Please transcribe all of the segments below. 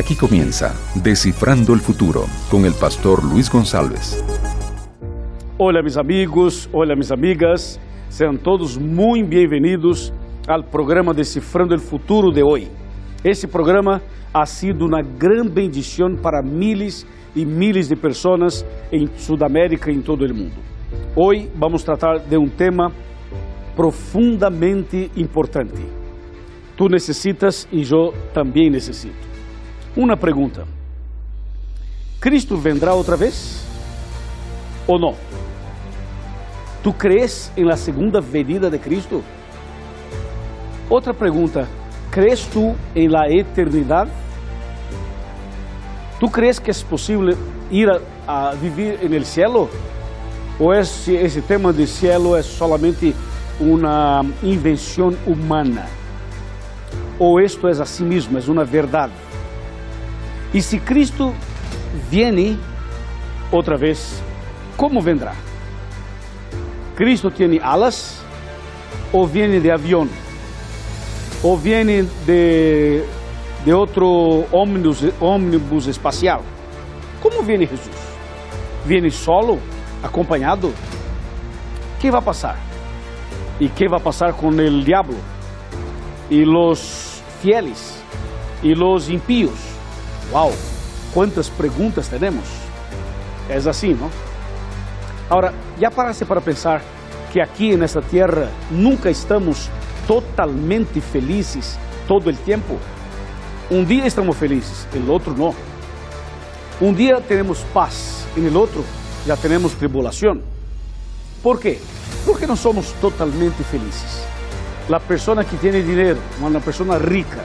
Aquí comienza Descifrando el Futuro con el pastor Luis González. Hola mis amigos, hola mis amigas, sean todos muy bienvenidos al programa Descifrando el Futuro de hoy. Este programa ha sido una gran bendición para miles y miles de personas en Sudamérica y en todo el mundo. Hoy vamos a tratar de un tema profundamente importante. Tú necesitas y yo también necesito. Una pergunta: ¿Cristo vendrá outra vez ou não? ¿Tú crees en la segunda venida de Cristo? Outra pergunta: ¿crees tú en la eternidad? ¿Tú crees que es posible ir a, a vivir en el cielo? ¿O ese, ese tema de cielo es solamente una invención humana? ¿O esto es así mismo, es una verdad? E se Cristo viene outra vez, como vendrá? Cristo tem alas ou viene de avião? Ou viene de, de outro ônibus, ônibus espacial? Como viene Jesus? Viene solo, acompanhado? Que vai passar? E que vai passar com o diabo? E os fieles? E os impíos? Uau, quantas perguntas temos? É assim, não? Agora, já paraste para pensar que aqui nesta terra nunca estamos totalmente felizes todo o tempo? Um dia estamos felizes, o outro não. Um dia temos paz, e no outro já temos tribulação. Por quê? Porque não somos totalmente felizes. A pessoa que tem dinheiro, uma pessoa rica,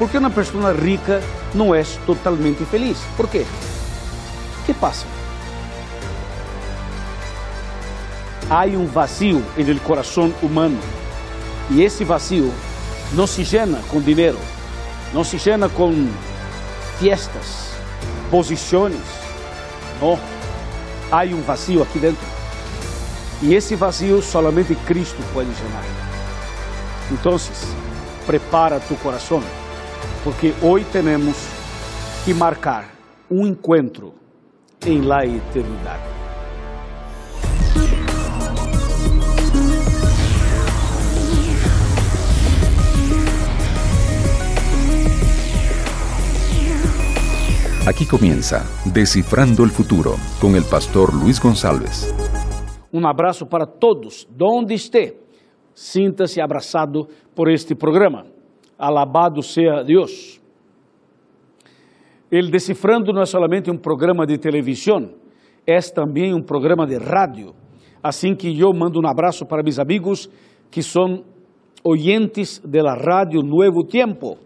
porque uma pessoa rica não é totalmente feliz. Por quê? O que passa? Há um vazio no coração humano e esse vazio não se llena com dinheiro, não se llena com fiestas, posições. Não. Há um vazio aqui dentro. E esse vazio solamente Cristo pode llenar. Então, prepara tu coração porque hoje temos que marcar um encontro em la eternidade. Aquí comienza Descifrando el Futuro con el pastor Luis González. Um abraço para todos, donde esté. Sinta-se abraçado por este programa. Alabado seja Deus. Ele Decifrando não é somente um programa de televisão, é também um programa de rádio. Assim que eu mando um abraço para meus amigos que são oyentes da rádio Nuevo Tempo.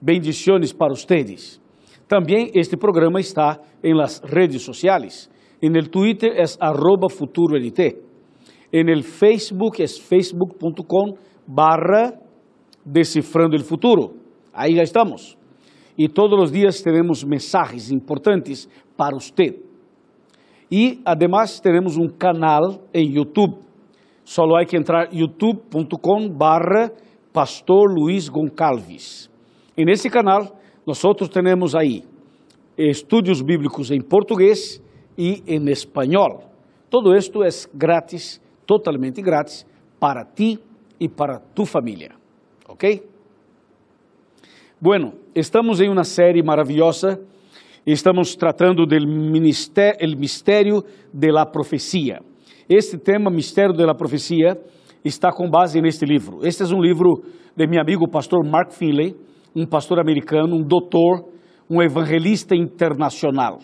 Bendiciones para ustedes. Também este programa está em las redes sociais. En el Twitter é arroba futurolt. En el Facebook é facebook.com barra Decifrando el Futuro. Aí já estamos. E todos os dias teremos mensagens importantes para você. E, además, teremos um canal em YouTube. Só há que entrar youtube.com barra Pastor Luiz Goncalves. E nesse canal, nós temos aí estudos bíblicos em português e em espanhol. Todo isto é grátis, totalmente grátis, para ti e para tu família. ¿Ok? Bueno, estamos em uma série maravilhosa estamos tratando do mistério, el mistério de la. Este tema, mistério de la está com base neste livro. Este é um livro de meu amigo pastor Mark Finley, um pastor americano, um doutor, um evangelista internacional.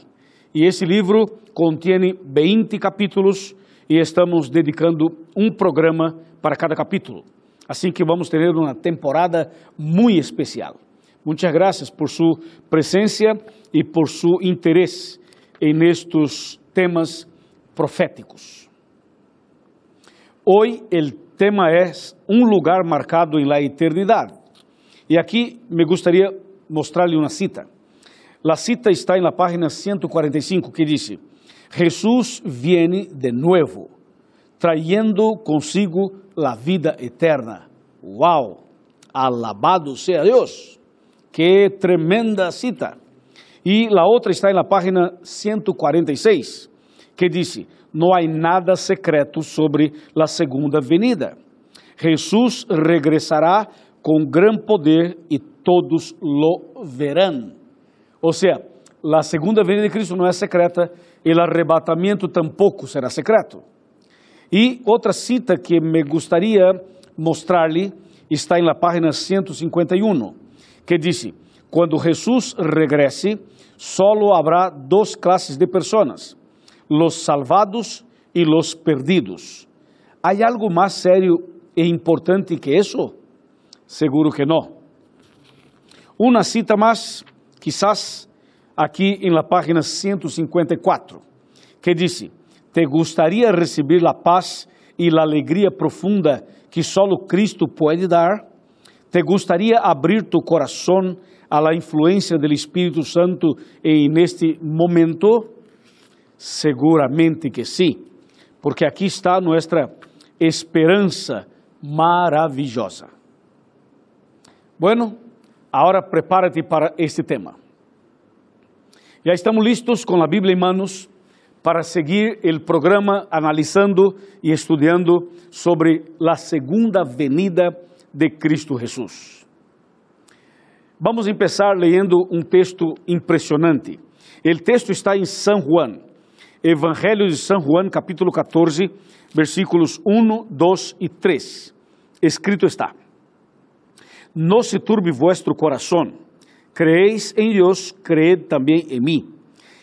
E esse livro contém 20 capítulos e estamos dedicando um programa para cada capítulo. Assim que vamos ter uma temporada muito especial. Muitas graças por sua presença e por seu interesse em estes temas proféticos. Hoje o tema é um lugar marcado em la eternidade. E aqui me gostaria mostrar-lhe uma cita. A cita está na página 145 que diz: Jesus viene de novo, trayendo consigo la vida eterna. ¡Wow! Alabado sea Dios. ¡Qué tremenda cita! E a outra está na página 146, que diz: Não há nada secreto sobre a segunda venida. Jesus regressará com gran poder e todos lo verão. Ou seja, a segunda venida de Cristo não é secreta, e o arrebatamento tampouco será secreto. E outra cita que me gostaria mostrar-lhe está na página 151, que diz: Quando Jesus regresse, solo habrá duas classes de pessoas: los salvados e los perdidos. Há algo mais sério e importante que isso? Seguro que não. Uma cita mais, quizás aqui em la página 154, que diz: Te gostaria receber a paz e a alegria profunda que solo Cristo pode dar? Te gostaria abrir tu coração a la influência do Espírito Santo em este momento? Seguramente que sim, porque aqui está nossa esperança maravilhosa. Bueno, agora prepárate para este tema. Já estamos listos com a Bíblia em manos para seguir o programa analisando e estudando sobre a segunda venida de Cristo Jesus. Vamos começar lendo um texto impressionante. O texto está em São Juan, Evangelho de São Juan, capítulo 14, versículos 1, 2 e 3. Escrito está: No se turbe vuestro corazón, creéis en Dios, creed también en mí.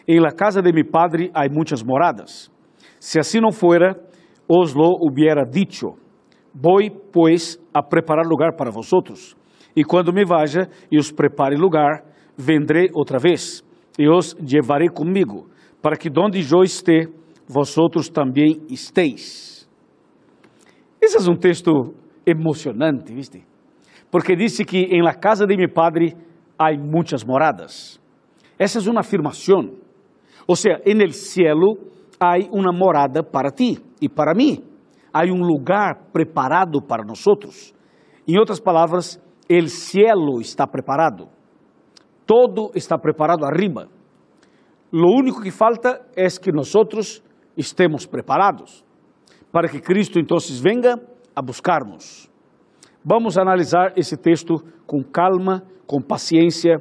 En la casa de mi padre hay muchas moradas. Si así no fuera, os lo hubiera dicho. Voy pues a preparar lugar para vosotros. Y cuando me vaya y os prepare lugar, vendré otra vez y os llevaré conmigo, para que donde yo esté, vosotros también estéis. Esse é um texto emocionante, ¿viste? Porque disse que em la casa de mi padre há muitas moradas. Essa é uma afirmação. Ou seja, en el cielo há uma morada para ti e para mim. Há um lugar preparado para nós. Em outras palavras, el cielo está preparado. Todo está preparado arriba. Lo único que falta é que nós estemos preparados para que Cristo então venga a buscarmos. Vamos analisar esse texto com calma, com paciência,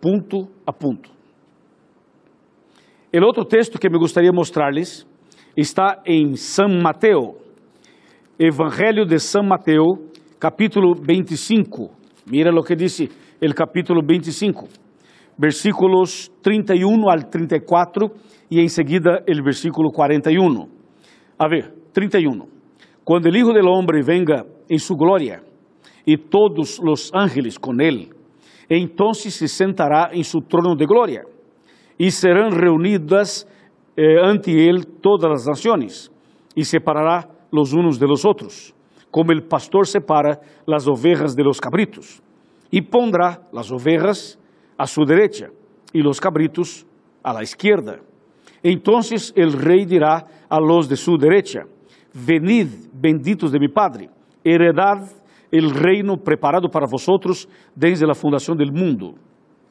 ponto a ponto. O outro texto que me gostaria mostrar-lhes está em São Mateus, Evangelho de São Mateus, capítulo 25. Mira o que diz o capítulo 25, versículos 31 al 34 e em seguida o versículo 41. A ver, 31. Quando o Hijo del Hombre venga em sua glória e todos os ángeles com ele, entonces se sentará em su trono de glória e serão reunidas eh, ante ele todas as nações e separará los unos de los outros, como el pastor separa las ovejas de los cabritos, e pondrá las ovejas a su derecha e los cabritos a la izquierda. Entonces el rey dirá a los de su derecha, venid, benditos de mi Padre, heredad el reino preparado para vosotros desde la fundación del mundo.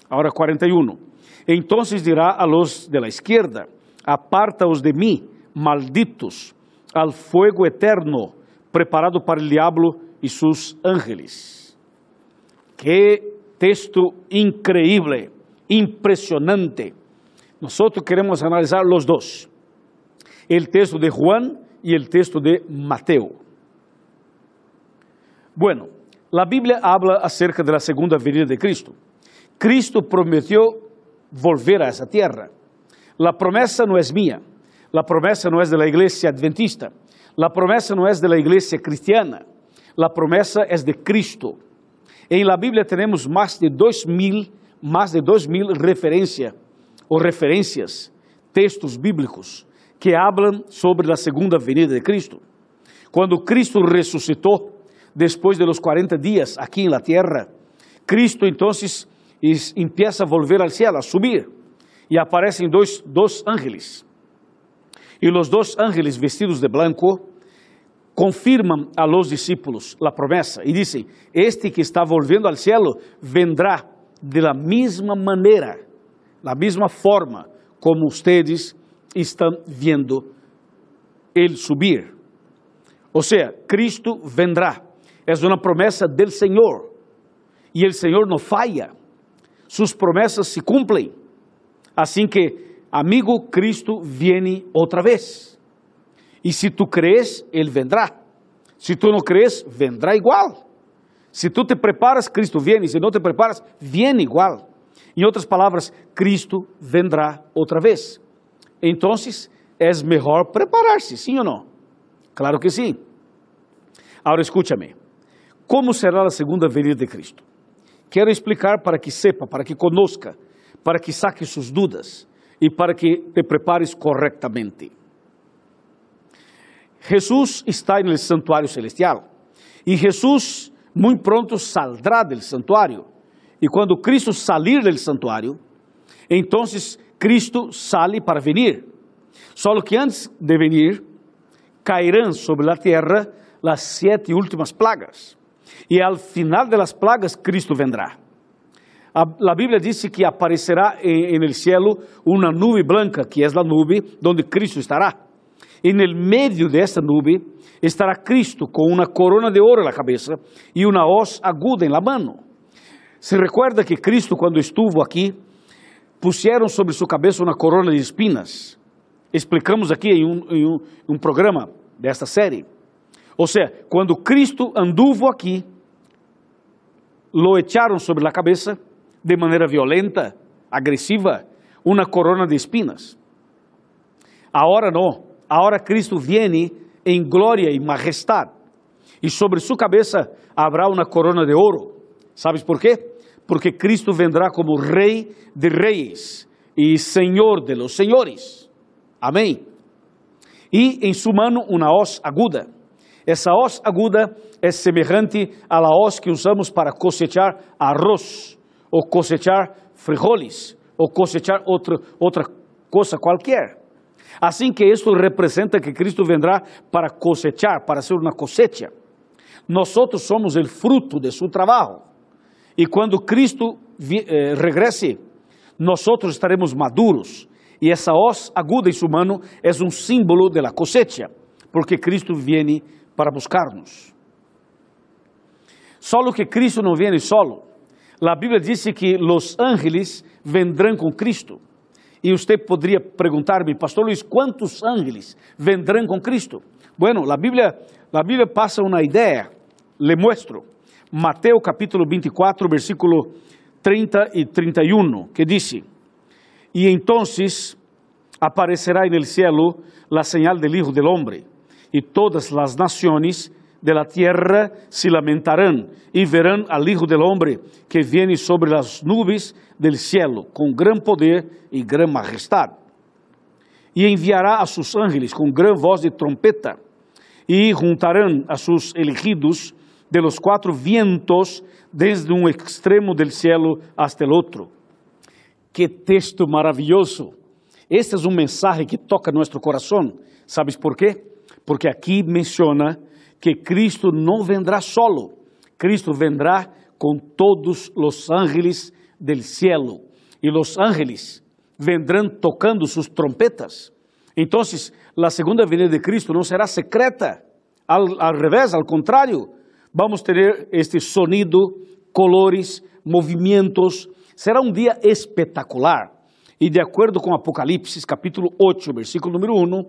Ahora 41. Entonces dirá a los de la izquierda, apartaos de mí, malditos, al fuego eterno preparado para el diablo y sus ángeles. Qué texto increíble, impresionante. Nosotros queremos analizar los dos. El texto de Juan y el texto de Mateo. Bueno, la Biblia habla acerca de la segunda venida de Cristo. Cristo prometió volver a esa tierra. La promesa no es mía, la promesa no es de la iglesia adventista, la promesa no es de la iglesia cristiana, la promesa es de Cristo. En la Biblia tenemos más de dos mil, más de dos mil referencias ou referências, textos bíblicos que hablam sobre a segunda venida de Cristo. Quando Cristo ressuscitou, depois de los 40 dias aqui na terra, Cristo então empieza a volver ao céu, a subir, e aparecem dois, dois ángeles. E os dois ángeles vestidos de branco confirmam a los discípulos a promessa e dizem: Este que está volvendo ao céu vendrá de la mesma maneira la misma forma como ustedes están viendo Ele subir. Ou seja, Cristo vendrá. É uma promessa del Senhor. E o Senhor não falha. Suas promessas se cumprem. Assim que, amigo, Cristo viene outra vez. E se tu crees, Ele vendrá. Se tu não crees, vendrá igual. Se tu te preparas, Cristo viene. Se não te preparas, viene igual. Em outras palavras, Cristo vendrá outra vez. Então, é melhor preparar-se, sim ou não? Claro que sim. Agora escúchame. Como será a segunda venida de Cristo? Quero explicar para que sepa, para que conozca, para que saque suas dúvidas e para que te prepares corretamente. Jesus está no santuário celestial e Jesus muito pronto saldrá do santuário. E quando Cristo salir do santuário, então Cristo sale para venir. Só que antes de venir, cairão sobre a terra as sete últimas plagas. E ao final das plagas, Cristo vendrá. A, Bíblia diz que aparecerá em, el cielo uma nube branca, que é a nube onde Cristo estará. E no meio dessa nube estará Cristo com uma corona de ouro na cabeça e uma hoz aguda em la mano. Se recuerda que Cristo, quando estuvo aqui, puseram sobre sua cabeça uma corona de espinas. Explicamos aqui em um, um programa desta série. Ou seja, quando Cristo anduvo aqui, lo echaram sobre a cabeça de maneira violenta, agressiva, uma corona de espinas. Agora não. Agora Cristo viene em glória e majestade. E sobre sua cabeça haverá uma corona de ouro. Sabes por quê? Porque Cristo vendrá como Rei de reis e Senhor de los senhores. Amém. E em sua mano uma hoz aguda. Essa hoz aguda é semelhante à hoz que usamos para cosechar arroz, ou cosechar frijoles, ou cosechar outra, outra coisa qualquer. Assim que isto representa que Cristo vendrá para cosechar, para ser uma cosecha. Nós somos o fruto de seu trabalho. E quando Cristo eh, regrese, nós estaremos maduros, e essa hoz aguda em sua mano é um símbolo da cosecha, porque Cristo viene para buscar-nos. Solo que Cristo não viene solo. A Bíblia diz que os ángeles vendrão com Cristo. E você poderia perguntar-me, Pastor Luiz, quantos ángeles vendrão com Cristo? Bueno, a Bíblia, a Bíblia passa uma ideia, le muestro. Mateus capítulo 24, versículo 30 e 31, que diz: y entonces aparecerá en el cielo la señal del Hijo del Hombre, y todas las naciones de la tierra se lamentarán y verán al Hijo del Hombre que viene sobre las nubes del cielo con gran poder y gran majestad. Y enviará a sus ángeles con gran voz de trompeta y juntarán a sus elegidos de los cuatro vientos desde un extremo del cielo hasta el otro. Que texto maravilhoso! Este é um mensagem que toca nosso coração. ¿Sabes por quê? Porque aqui menciona que Cristo não vendrá solo. Cristo vendrá com todos os ángeles del cielo. E os ángeles vendrão tocando suas trompetas. Então, a segunda venida de Cristo não será secreta. Al, al revés, al contrário, vamos ter este sonido, colores, movimentos, Será um dia espetacular. E de acordo com Apocalipse, capítulo 8, versículo número 1,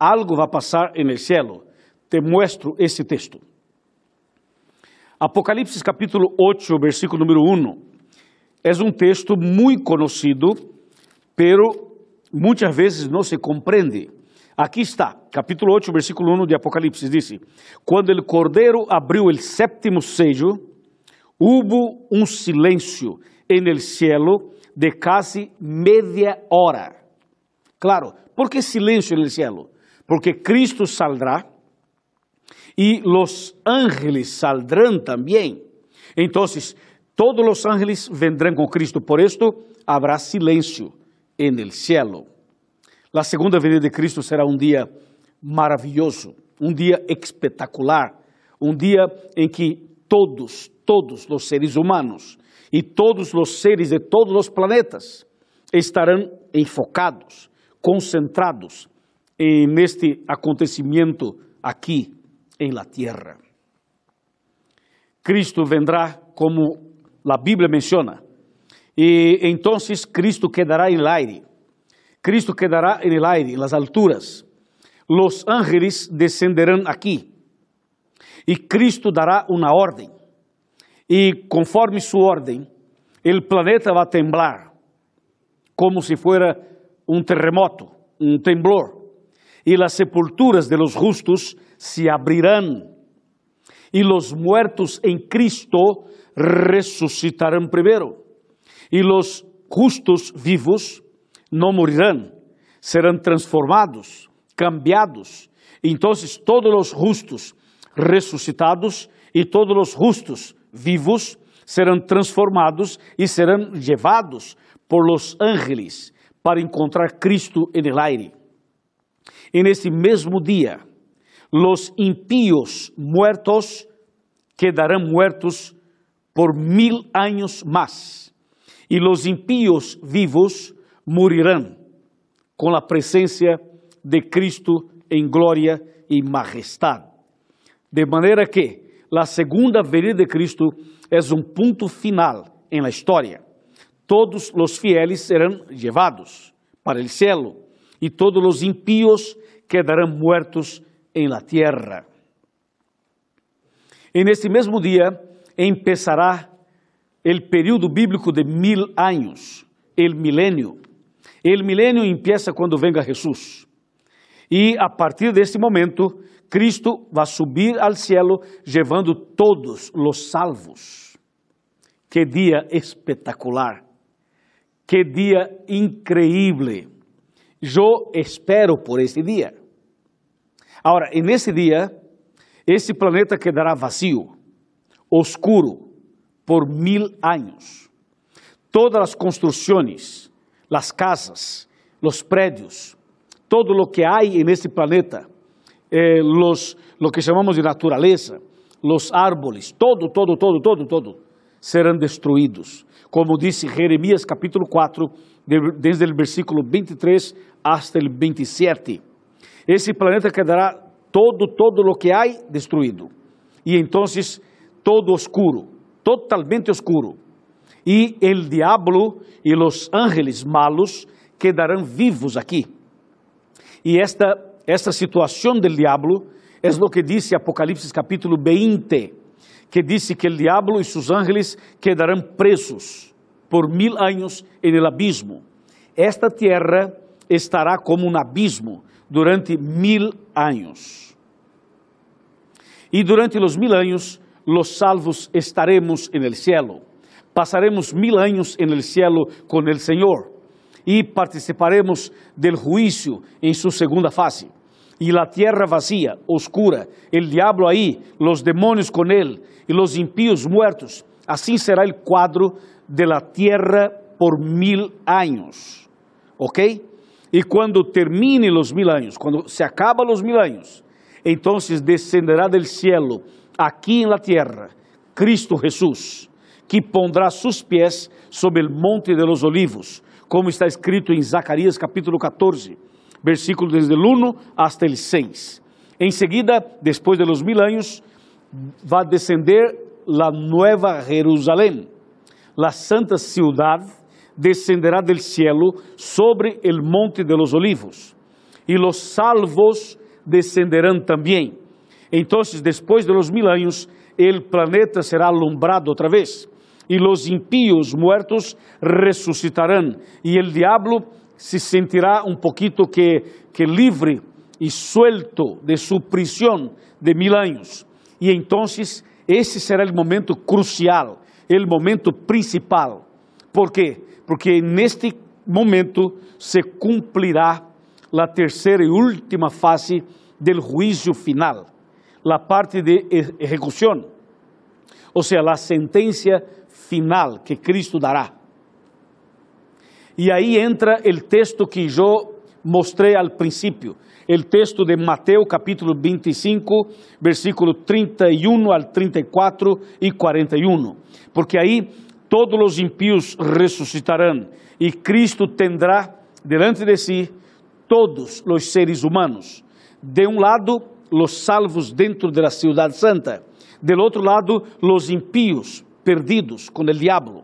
algo vai passar en el cielo. Te muestro esse texto. Apocalipse capítulo 8, versículo número 1. É um texto muito conhecido, pero muitas vezes não se compreende. Aqui está, capítulo 8, versículo 1 de Apocalipse, diz: Quando o cordeiro abriu o sétimo sello, hubo um silêncio en el cielo de casi media hora. Claro, ¿por qué silencio en el cielo? Porque Cristo saldrá y los ángeles saldrán también. Entonces, todos los ángeles vendrán con Cristo. Por esto habrá silencio en el cielo. La segunda venida de Cristo será un día maravilloso, un día espectacular, un día en que todos, todos los seres humanos e todos os seres de todos os planetas estarão enfocados, concentrados neste acontecimento aqui em la tierra. Cristo vendrá como a Bíblia menciona, e então Cristo quedará em el aire. Cristo quedará en el aire, en las alturas. Los ángeles descenderán aquí. E Cristo dará uma ordem. E conforme sua ordem, o planeta vai temblar, como se fuera um terremoto, um temblor. E as sepulturas de los justos se abrirán. E los muertos em Cristo ressuscitarão primeiro. E los justos vivos não morirão, serão transformados, cambiados. Então, todos os justos ressuscitados e todos os justos vivos serão transformados e serão levados por los ángeles para encontrar Cristo en el aire. En ese mesmo dia, los impíos muertos quedarão muertos por mil anos mais, e los impíos vivos morirão com a presença de Cristo em glória e majestade. De maneira que a segunda venida de Cristo é um ponto final em la história. Todos os fieles serão levados para o cielo e todos os impíos quedarão muertos em la tierra. E nesse mesmo dia empezará o período bíblico de mil anos, o milênio. O milênio empieza quando venga Jesus. E a partir desse momento, Cristo vai subir ao cielo levando todos os salvos. Que dia espetacular! Que dia increíble! Eu espero por esse dia. Agora, nesse dia, esse planeta quedará vazio, oscuro, por mil anos. Todas as construções, las casas, los prédios, todo lo que hay en este planeta, eh, los, lo que chamamos de natureza, los árboles, todo, todo, todo, todo, todo, serão destruídos. Como disse Jeremias capítulo 4, desde o versículo 23 hasta o 27. Esse planeta quedará todo, todo lo que há destruído. E então todo oscuro, totalmente oscuro e el diablo e los ángeles malos quedarão vivos aqui. E esta, esta situação del diablo é o que diz Apocalipse capítulo 20, que diz que el diablo e seus ángeles quedarão presos por mil anos en el abismo. Esta tierra estará como um abismo durante mil anos. E durante os mil anos, los salvos estaremos en el cielo Passaremos mil anos en el cielo con el Señor y participaremos del juicio en su segunda fase. Y la tierra vacía, oscura, el diablo ahí, los demonios con él y los impíos muertos. Así será el cuadro de la tierra por mil años. ¿Ok? E quando termine os mil anos, quando se acaba os mil anos, então descenderá del cielo, aqui em la tierra, Cristo Jesus que pondrá sus pés sobre o monte de los olivos, como está escrito em Zacarias capítulo 14, versículo desde el 1 hasta el 6. Em seguida, depois de los mil anos, vai descender la nueva Jerusalém, la santa ciudad descenderá del cielo sobre el monte de los olivos, e los salvos descenderão também. Então, depois de los mil anos, el planeta será alumbrado outra vez e los impíos muertos resucitarán, e el diablo se sentirá um poquito que, que livre e suelto de su prisión de mil anos. E entonces esse será o momento crucial, o momento principal. ¿Por quê? Porque neste momento se cumprirá a terceira e última fase del juízo final, a parte de execução, ou seja, a sentença final que Cristo dará. E aí entra o texto que eu mostrei al princípio, o texto de Mateus capítulo 25, versículo 31 al 34 e 41, porque aí todos os impíos ressuscitarão e Cristo tendrá delante de si todos os seres humanos. De um lado, os salvos dentro da cidade santa, del outro lado, os impíos perdidos com o diabo.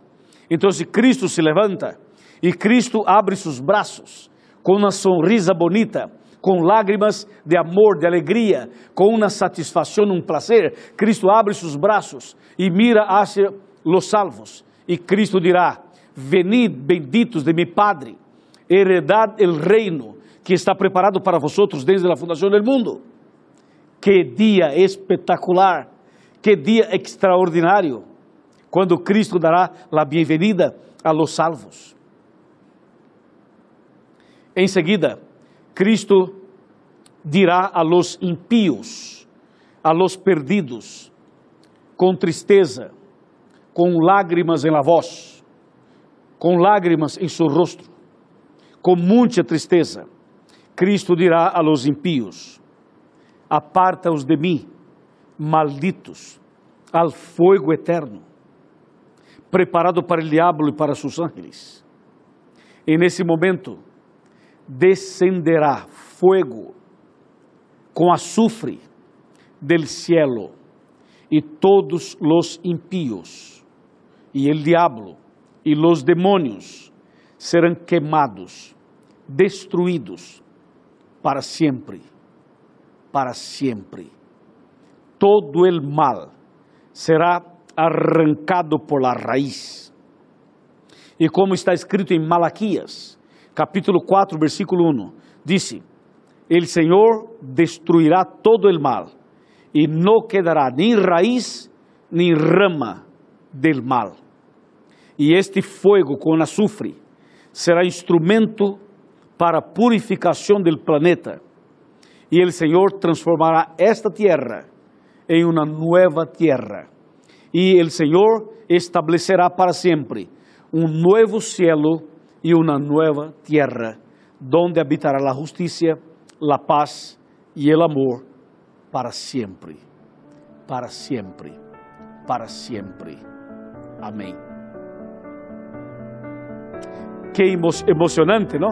Então, Cristo se levanta e Cristo abre seus braços com uma sonrisa bonita, com lágrimas de amor, de alegria, com uma satisfação, um prazer. Cristo abre seus braços e mira hacia los salvos. E Cristo dirá: Venid, benditos de mi Padre, heredad el reino que está preparado para vosotros desde a fundação do mundo. Que dia espetacular, que dia extraordinário, quando Cristo dará a bem-vinda a los salvos. Em seguida, Cristo dirá a los impíos, a los perdidos, com tristeza, com lágrimas em la voz, com lágrimas em seu rosto, com muita tristeza, Cristo dirá a los impíos: Aparta-os de mim, malditos, al fogo eterno, preparado para o diabo e para seus ángeles. E nesse momento, descenderá fuego com azufre del cielo e todos los impíos e el diablo e los demônios serão queimados, destruídos para sempre, para sempre. Todo el mal será arrancado por la raiz. E como está escrito em Malaquias, capítulo 4, versículo 1, disse: El Senhor destruirá todo el mal e não quedará nem raiz nem rama del mal. E este fogo com azufre será instrumento para purificação del planeta. E el Senhor transformará esta tierra em uma nova tierra. E el Senhor estabelecerá para sempre um novo cielo y una nueva tierra donde habitará la justicia, la paz y el amor para siempre, para siempre, para siempre. Amém. Que emo emocionante, não?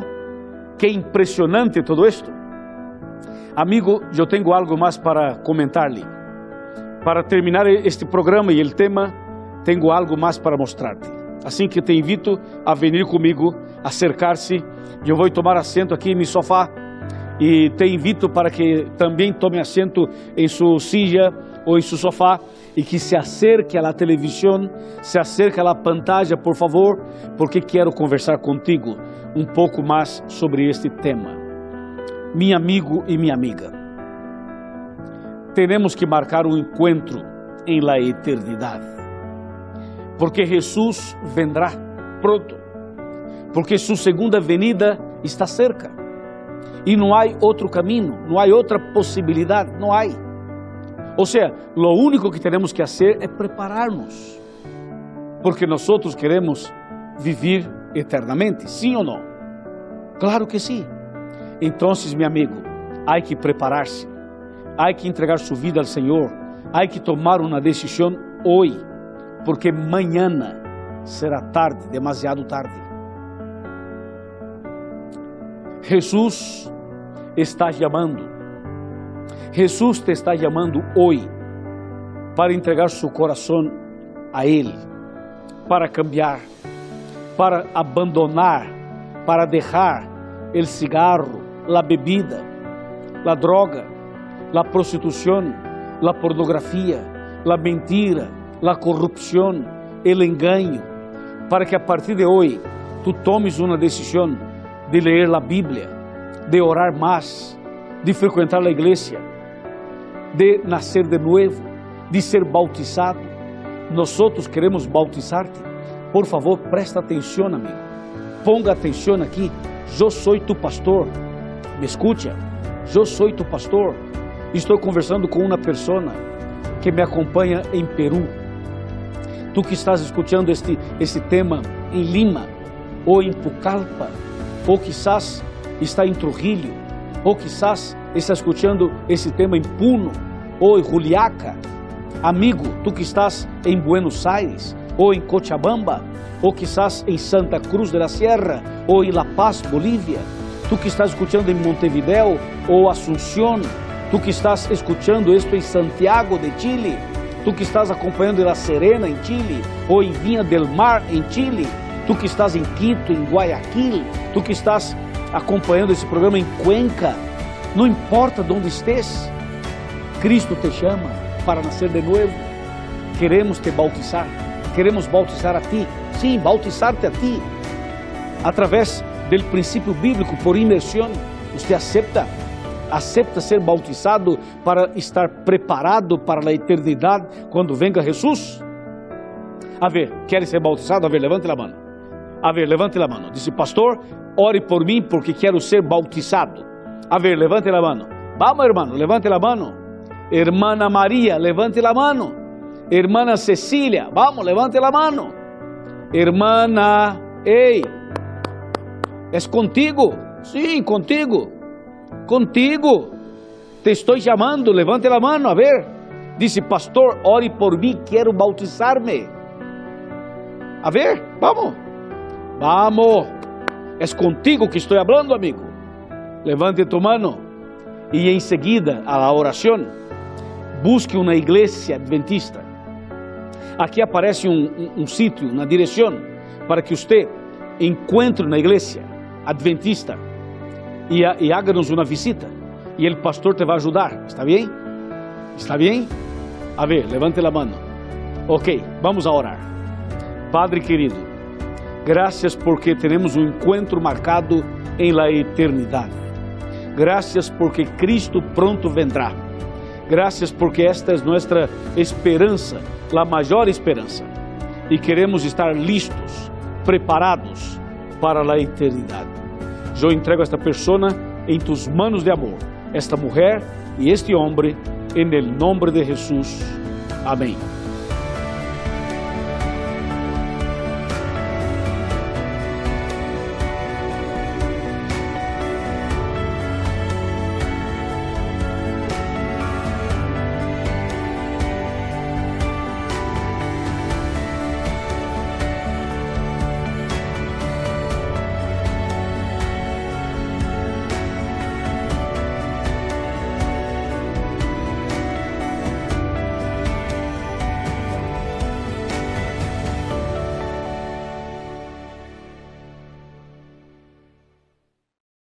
Que impressionante todo esto. Amigo, eu tenho algo mais para comentar-lhe. Para terminar este programa e o tema, tenho algo mais para mostrar-te. Assim que te invito a vir comigo, acercar-se. Eu vou tomar assento aqui em sofá e te invito para que também tome assento em sua silla ou em seu sofá e que se acerque à televisão, se acerque à pantalla, por favor, porque quero conversar contigo um pouco mais sobre este tema. Meu amigo e minha amiga, temos que marcar um encontro em la eternidade porque Jesus vendrá pronto, porque sua segunda venida está cerca e não há outro caminho, não há outra possibilidade, não há. Ou seja, o único que temos que fazer é preparar-nos, porque nós queremos viver eternamente, sim ou não? Claro que sim. Então, meu amigo, há que preparar-se, há que entregar sua vida ao Senhor, há que tomar uma decisão hoje porque mañana será tarde, demasiado tarde. Jesus está chamando, Jesus te está chamando hoje para entregar seu coração a Ele, para cambiar, para abandonar, para deixar o cigarro, a bebida, a droga, a prostituição, a pornografia, a mentira, la corrupção, el engaño, para que a partir de hoje tu tomes uma decisão de ler a Bíblia, de orar mais, de frequentar a igreja, de nascer de novo, de ser bautizado. Nós queremos bautizar-te. Por favor, presta atenção, amigo. Ponga atenção aqui. Eu sou tu pastor. Me escute. Eu sou tu pastor. Estou conversando com uma pessoa que me acompanha em Peru Tu que estás escutando este, este tema em Lima, ou em Pucallpa, ou quizás está em Trujillo, ou quizás está escutando esse tema em Puno, ou em Juliaca. Amigo, tu que estás em Buenos Aires, ou em Cochabamba, ou quizás em Santa Cruz de la Sierra, ou em La Paz, Bolívia. Tu que estás escutando em Montevideo ou Asunción, tu que estás escutando isto em Santiago de Chile, tu que estás acompanhando La Serena, em Chile, ou em Vinha del Mar, em Chile, tu que estás em Quito, em Guayaquil, tu que estás acompanhando esse programa em Cuenca, não importa de onde estés, Cristo te chama para nascer de novo. Queremos te bautizar, queremos bautizar a ti, sim, bautizar-te a ti, através do princípio bíblico por imersão. Você acepta? Acepta ser bautizado para estar preparado para a eternidade quando venga Jesus? A ver, quer ser bautizado? A ver, levante a mão. A ver, levante a mão. Disse, pastor, ore por mim porque quero ser bautizado. A ver, levante a mão. Vamos, hermano, levante a mão. Hermana María, levante a mão. Hermana Cecília, vamos, levante a mão. Hermana, ei, é contigo? Sim, contigo. Contigo. Te estou chamando, levante a mão, a ver. Disse, pastor, ore por mim, quero bautizar-me. A ver, vamos. Vamos. É contigo que estou falando, amigo. Levante tu mano. E em seguida, a oração, busque uma igreja adventista. Aqui aparece um, um, um sítio na direção para que você encontre na igreja adventista e, e haga-nos uma visita. E o pastor te vai ajudar. ¿Está bem? ¿Está bem? A ver, levante a mão. Ok, vamos a orar. Padre querido, graças porque temos um encontro marcado em la eternidade. Graças porque Cristo pronto vendrá. Graças porque esta é nossa esperança, a maior esperança. E queremos estar listos, preparados para a eternidade. Eu entrego esta pessoa em tus manos de amor, esta mulher e este homem, em el nombre de Jesus. Amém.